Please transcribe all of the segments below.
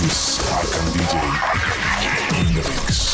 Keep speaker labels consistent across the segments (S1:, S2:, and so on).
S1: This is Arkham DJ in the mix.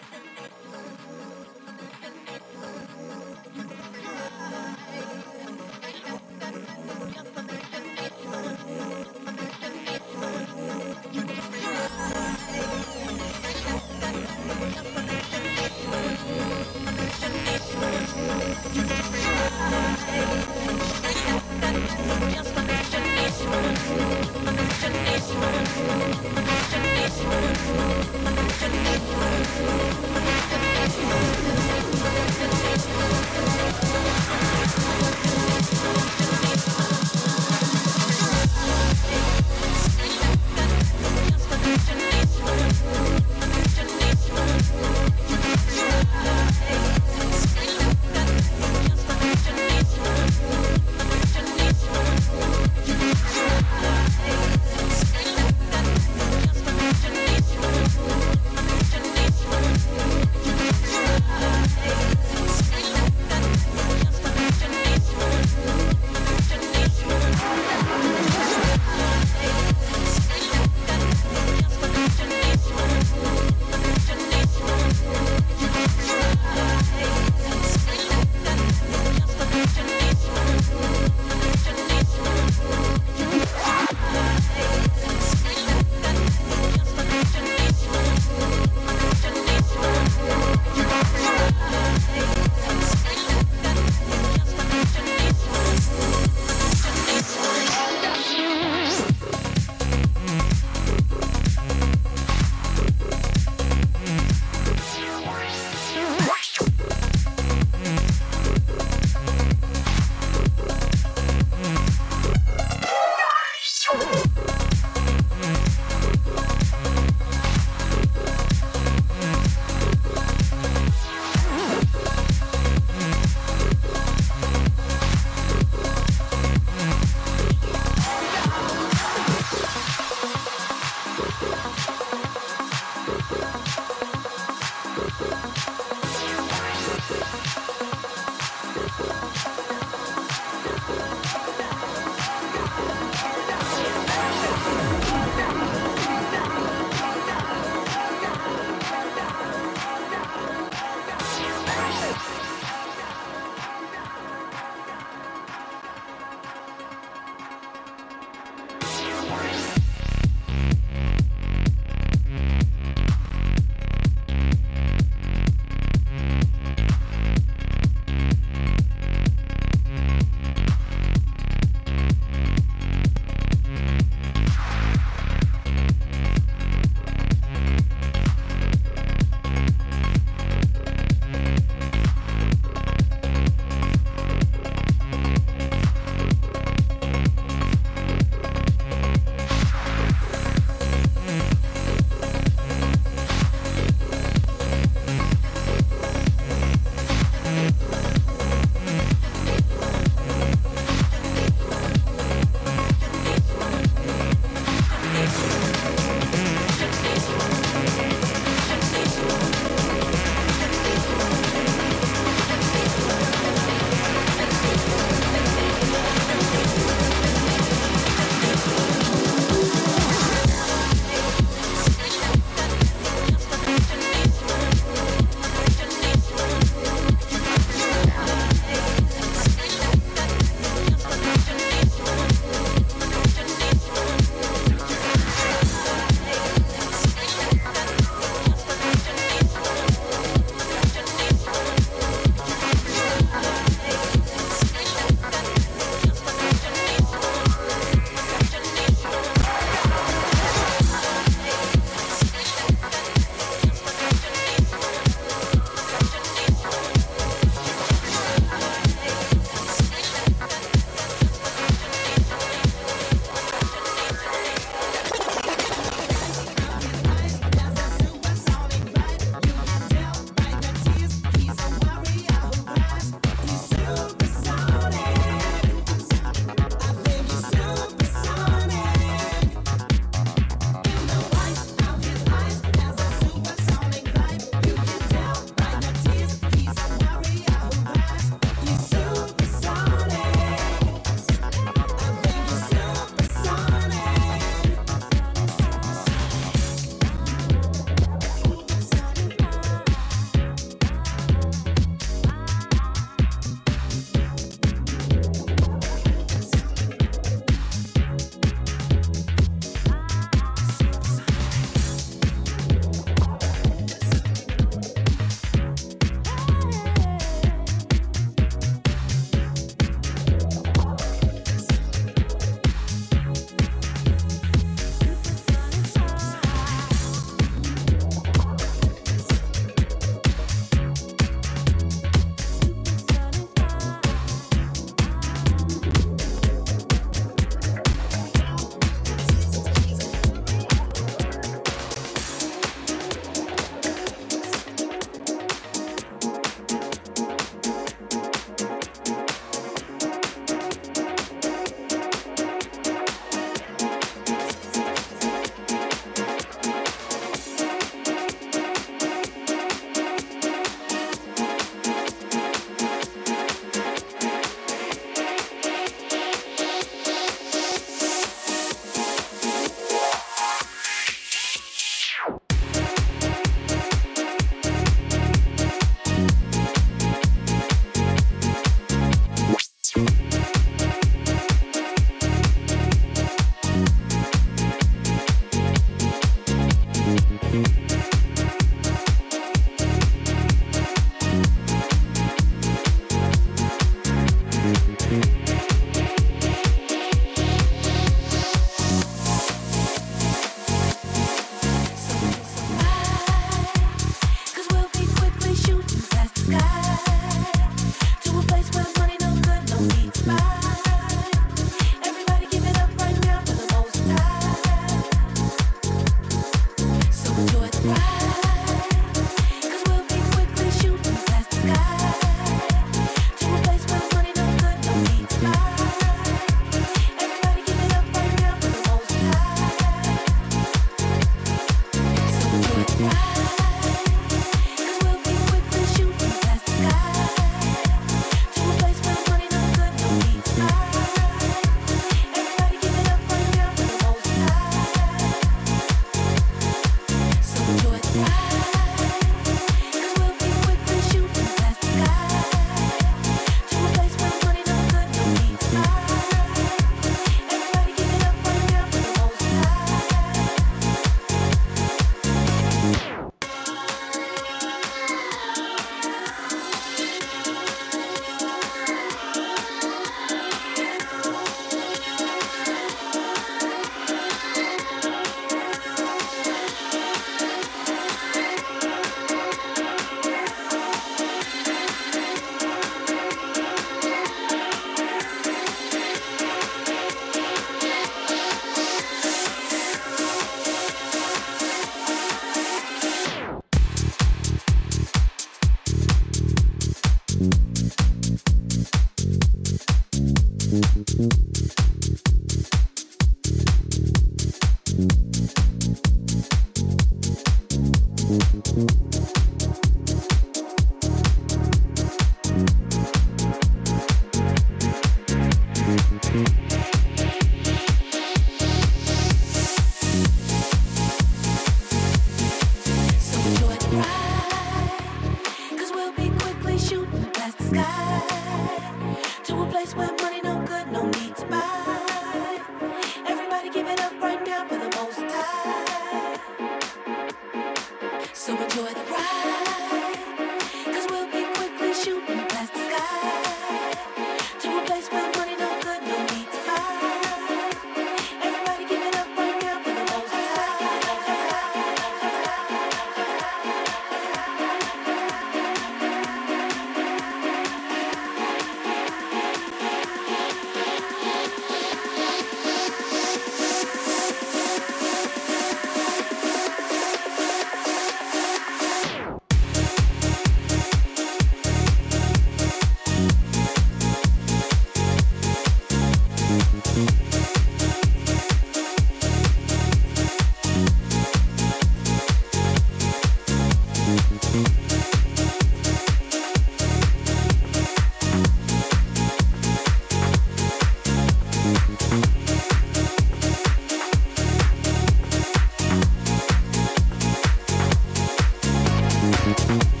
S1: Bye.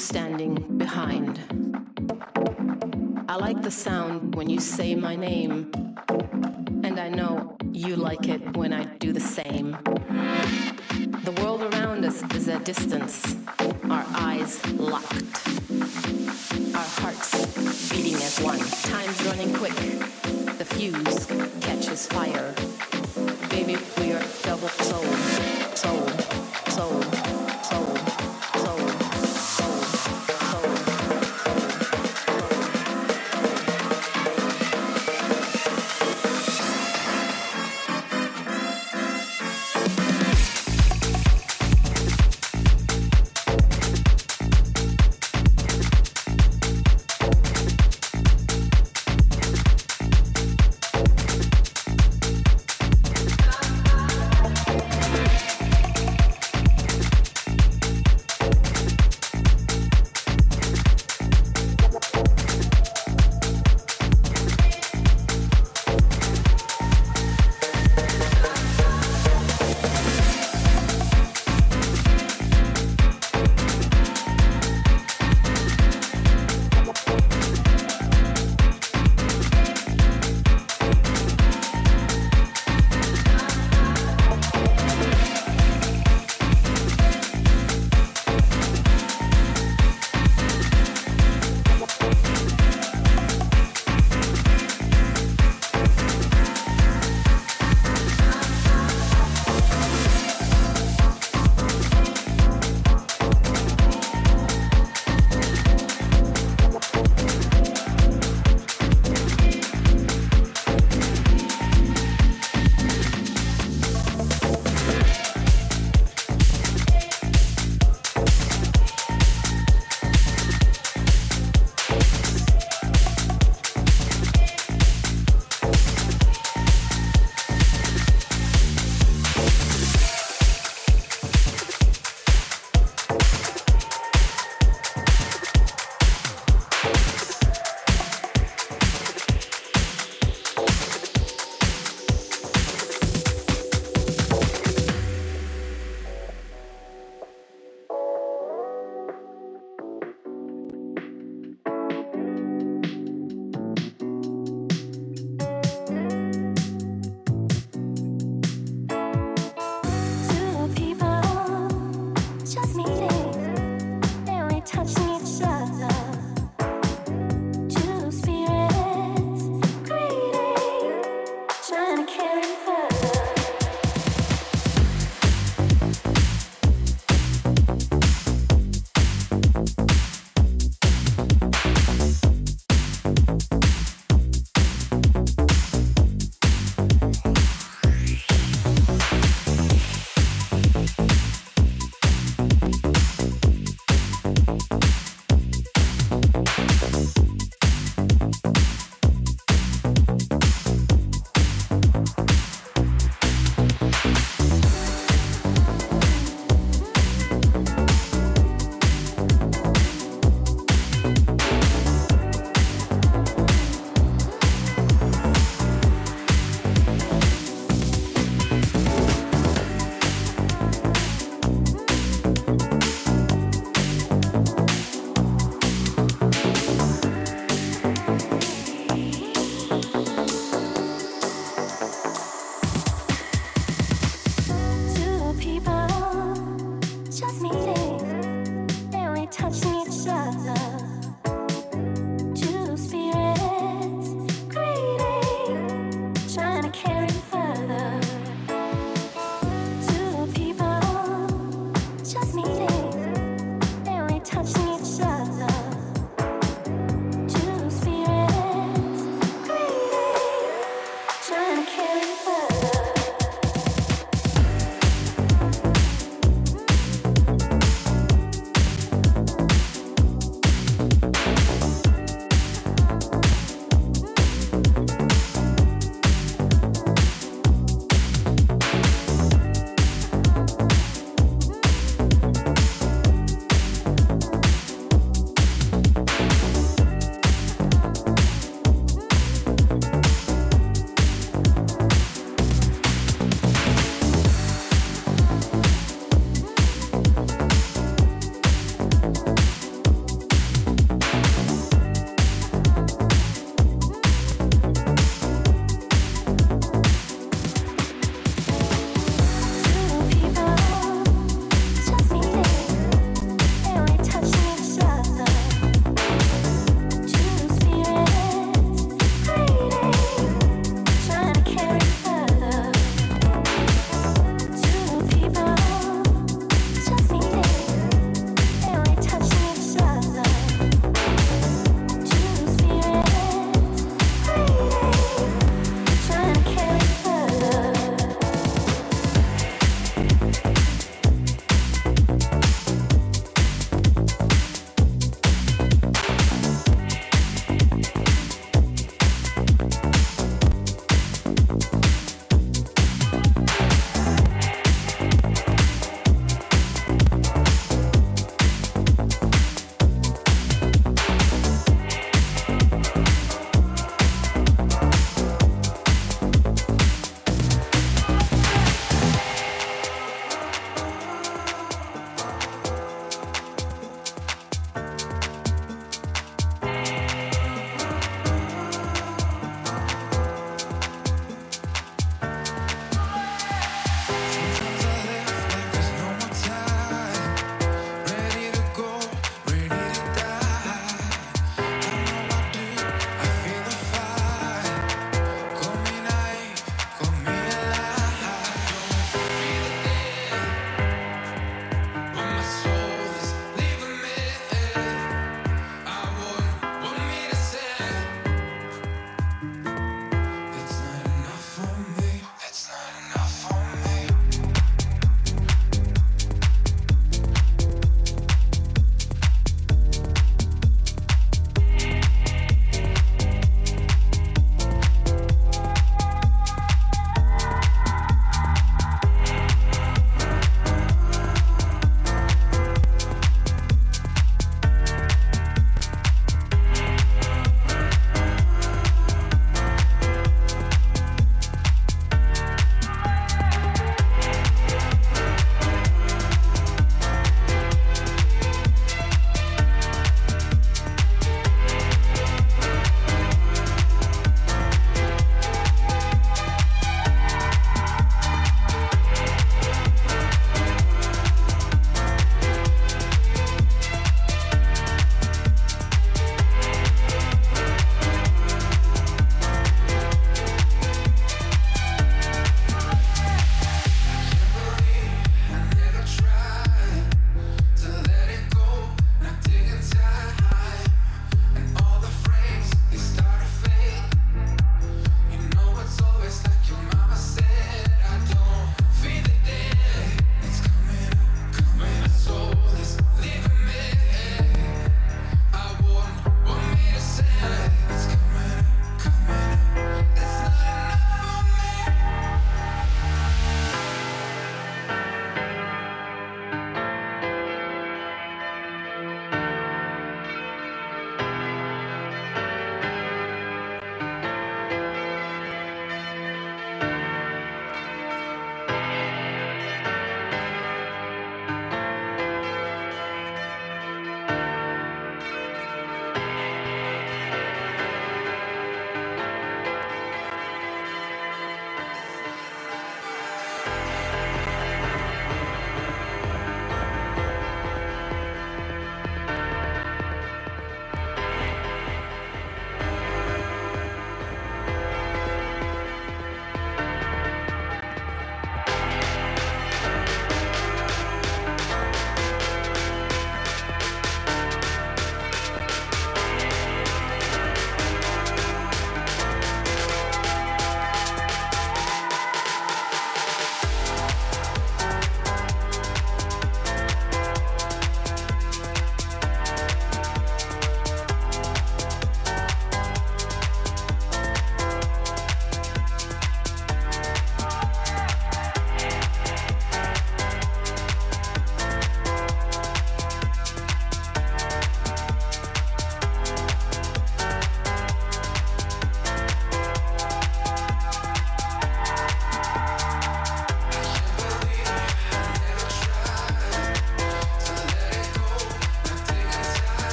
S1: Standing behind. I like the sound when you say my name, and I know you like it when I do the same. The world around us is at distance, our eyes locked, our hearts beating as one. Time's running quick, the fuse catches fire. Baby, we are double sold.